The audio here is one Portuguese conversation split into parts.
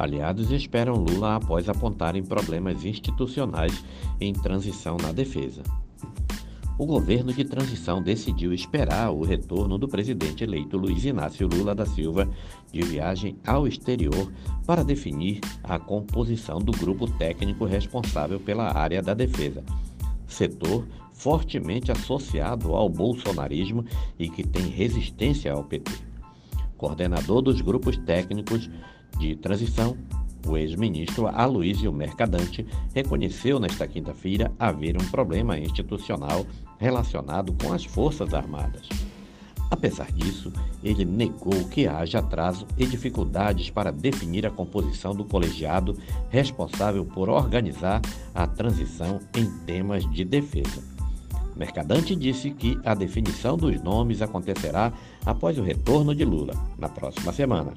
Aliados esperam Lula após apontarem problemas institucionais em transição na defesa. O governo de transição decidiu esperar o retorno do presidente eleito Luiz Inácio Lula da Silva de viagem ao exterior para definir a composição do grupo técnico responsável pela área da defesa, setor fortemente associado ao bolsonarismo e que tem resistência ao PT. Coordenador dos grupos técnicos de transição, o ex-ministro Aloysio Mercadante reconheceu nesta quinta-feira haver um problema institucional relacionado com as Forças Armadas. Apesar disso, ele negou que haja atraso e dificuldades para definir a composição do colegiado responsável por organizar a transição em temas de defesa. Mercadante disse que a definição dos nomes acontecerá após o retorno de Lula, na próxima semana.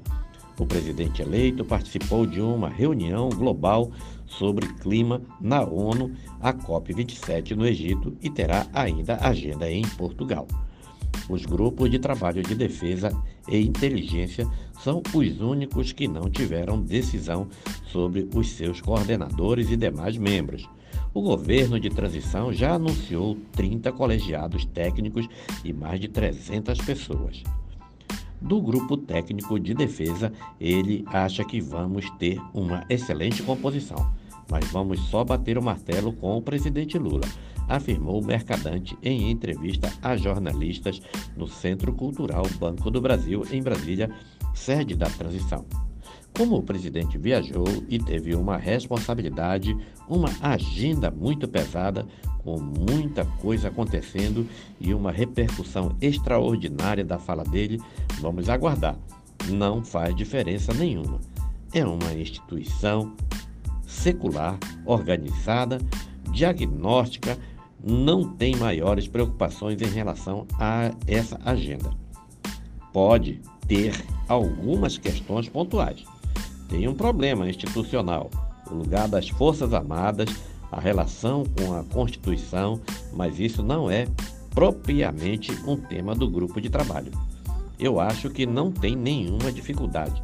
O presidente eleito participou de uma reunião global sobre clima na ONU, a COP27 no Egito, e terá ainda agenda em Portugal. Os grupos de trabalho de defesa e inteligência são os únicos que não tiveram decisão sobre os seus coordenadores e demais membros. O governo de transição já anunciou 30 colegiados técnicos e mais de 300 pessoas do grupo técnico de defesa, ele acha que vamos ter uma excelente composição, mas vamos só bater o martelo com o presidente Lula, afirmou o Mercadante em entrevista a jornalistas no Centro Cultural Banco do Brasil, em Brasília, sede da transição. Como o presidente viajou e teve uma responsabilidade, uma agenda muito pesada, com muita coisa acontecendo e uma repercussão extraordinária da fala dele, vamos aguardar. Não faz diferença nenhuma. É uma instituição secular, organizada, diagnóstica, não tem maiores preocupações em relação a essa agenda. Pode ter algumas questões pontuais tem um problema institucional: o lugar das Forças Armadas, a relação com a Constituição, mas isso não é propriamente um tema do grupo de trabalho. Eu acho que não tem nenhuma dificuldade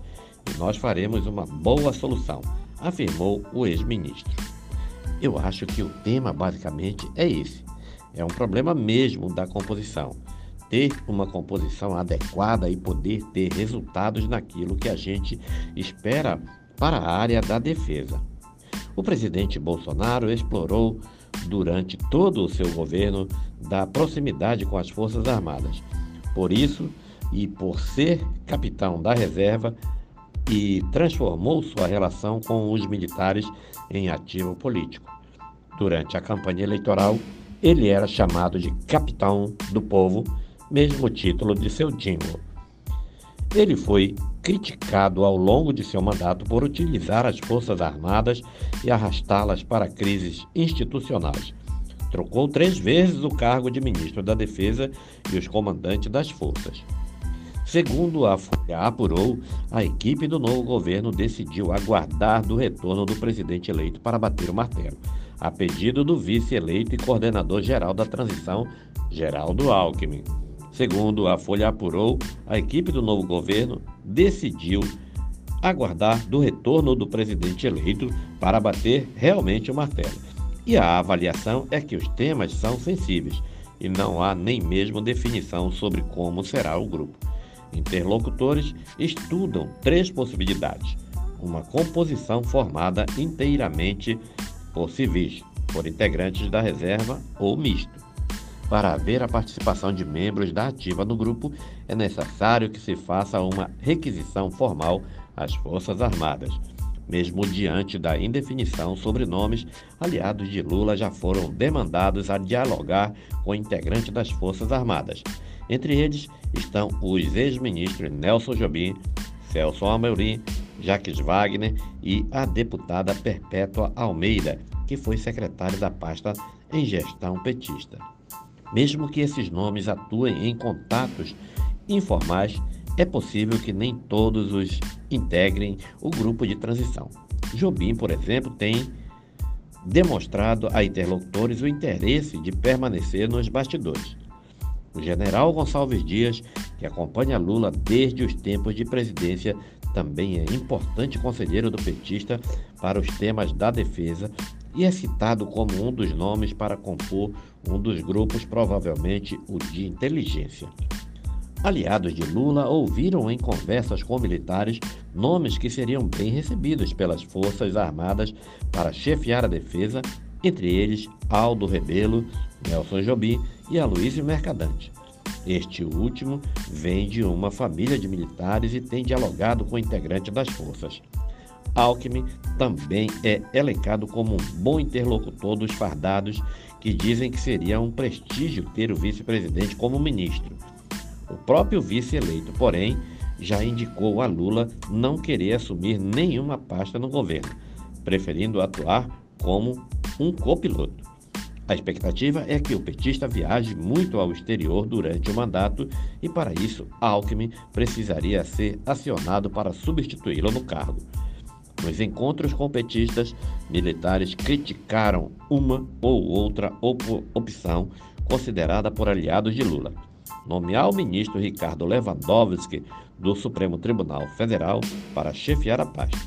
e nós faremos uma boa solução, afirmou o ex-ministro. Eu acho que o tema basicamente é esse. É um problema mesmo da composição. Ter uma composição adequada e poder ter resultados naquilo que a gente espera para a área da defesa. O presidente Bolsonaro explorou durante todo o seu governo da proximidade com as Forças Armadas. Por isso, e por ser capitão da reserva, e transformou sua relação com os militares em ativo político. Durante a campanha eleitoral, ele era chamado de capitão do povo, mesmo título de seu jingle. Ele foi criticado ao longo de seu mandato por utilizar as Forças Armadas e arrastá-las para crises institucionais. Trocou três vezes o cargo de ministro da Defesa e os comandantes das forças. Segundo a Folha apurou, a equipe do novo governo decidiu aguardar do retorno do presidente eleito para bater o martelo, a pedido do vice-eleito e coordenador geral da transição, Geraldo Alckmin. Segundo a Folha apurou, a equipe do novo governo decidiu aguardar do retorno do presidente eleito para bater realmente o martelo. E a avaliação é que os temas são sensíveis e não há nem mesmo definição sobre como será o grupo. Interlocutores estudam três possibilidades: uma composição formada inteiramente por civis, por integrantes da reserva ou misto para haver a participação de membros da ativa no grupo, é necessário que se faça uma requisição formal às Forças Armadas. Mesmo diante da indefinição sobre nomes, aliados de Lula já foram demandados a dialogar com integrantes das Forças Armadas. Entre eles estão os ex-ministros Nelson Jobim, Celso Amorim, Jacques Wagner e a deputada Perpétua Almeida, que foi secretária da pasta em gestão petista. Mesmo que esses nomes atuem em contatos informais, é possível que nem todos os integrem o grupo de transição. Jobim, por exemplo, tem demonstrado a interlocutores o interesse de permanecer nos bastidores. O general Gonçalves Dias, que acompanha Lula desde os tempos de presidência, também é importante conselheiro do petista para os temas da defesa e é citado como um dos nomes para compor um dos grupos, provavelmente o de inteligência. Aliados de Lula ouviram em conversas com militares nomes que seriam bem recebidos pelas Forças Armadas para chefiar a defesa, entre eles Aldo Rebelo, Nelson Jobim e Aloysio Mercadante. Este último vem de uma família de militares e tem dialogado com integrantes das forças. Alckmin também é elencado como um bom interlocutor dos fardados que dizem que seria um prestígio ter o vice-presidente como ministro. O próprio vice eleito, porém, já indicou a Lula não querer assumir nenhuma pasta no governo, preferindo atuar como um copiloto. A expectativa é que o petista viaje muito ao exterior durante o mandato e, para isso, Alckmin precisaria ser acionado para substituí-lo no cargo. Nos encontros com petistas, militares criticaram uma ou outra op opção considerada por aliados de Lula nomear o ministro Ricardo Lewandowski do Supremo Tribunal Federal para chefiar a pasta.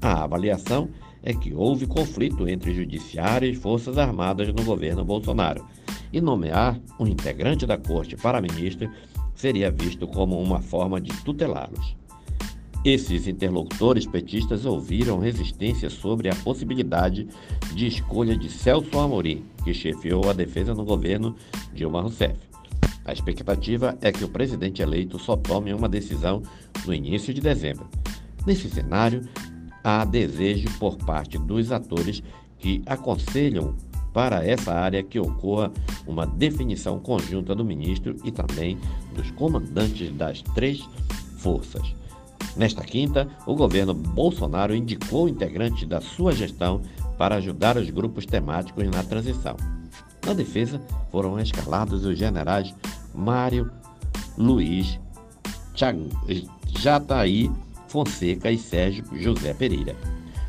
A avaliação é que houve conflito entre judiciário e forças armadas no governo Bolsonaro, e nomear um integrante da corte para ministro seria visto como uma forma de tutelá-los. Esses interlocutores petistas ouviram resistência sobre a possibilidade de escolha de Celso Amorim, que chefiou a defesa no governo Dilma Rousseff. A expectativa é que o presidente eleito só tome uma decisão no início de dezembro. Nesse cenário, há desejo por parte dos atores que aconselham para essa área que ocorra uma definição conjunta do ministro e também dos comandantes das três forças. Nesta quinta, o governo Bolsonaro indicou integrantes da sua gestão para ajudar os grupos temáticos na transição. Na defesa, foram escalados os generais Mário Luiz Jataí Fonseca e Sérgio José Pereira.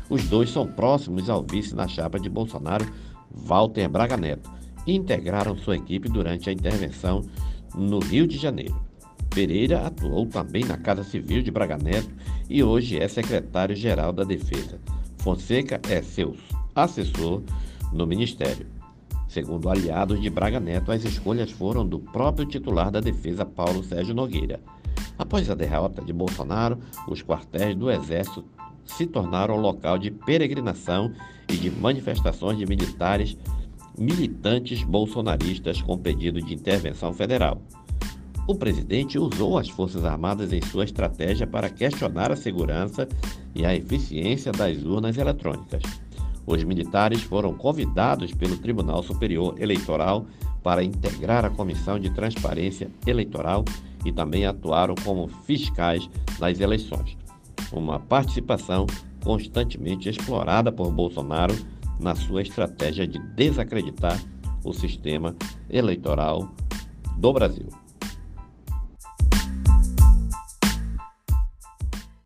Os dois são próximos ao vice na chapa de Bolsonaro, Walter Braga Neto, e integraram sua equipe durante a intervenção no Rio de Janeiro. Pereira atuou também na Casa Civil de Braga Neto e hoje é secretário-geral da Defesa. Fonseca é seu assessor no Ministério. Segundo aliados de Braga Neto, as escolhas foram do próprio titular da defesa, Paulo Sérgio Nogueira. Após a derrota de Bolsonaro, os quartéis do Exército se tornaram local de peregrinação e de manifestações de militares militantes bolsonaristas com pedido de intervenção federal. O presidente usou as Forças Armadas em sua estratégia para questionar a segurança e a eficiência das urnas eletrônicas. Os militares foram convidados pelo Tribunal Superior Eleitoral para integrar a Comissão de Transparência Eleitoral e também atuaram como fiscais das eleições. Uma participação constantemente explorada por Bolsonaro na sua estratégia de desacreditar o sistema eleitoral do Brasil.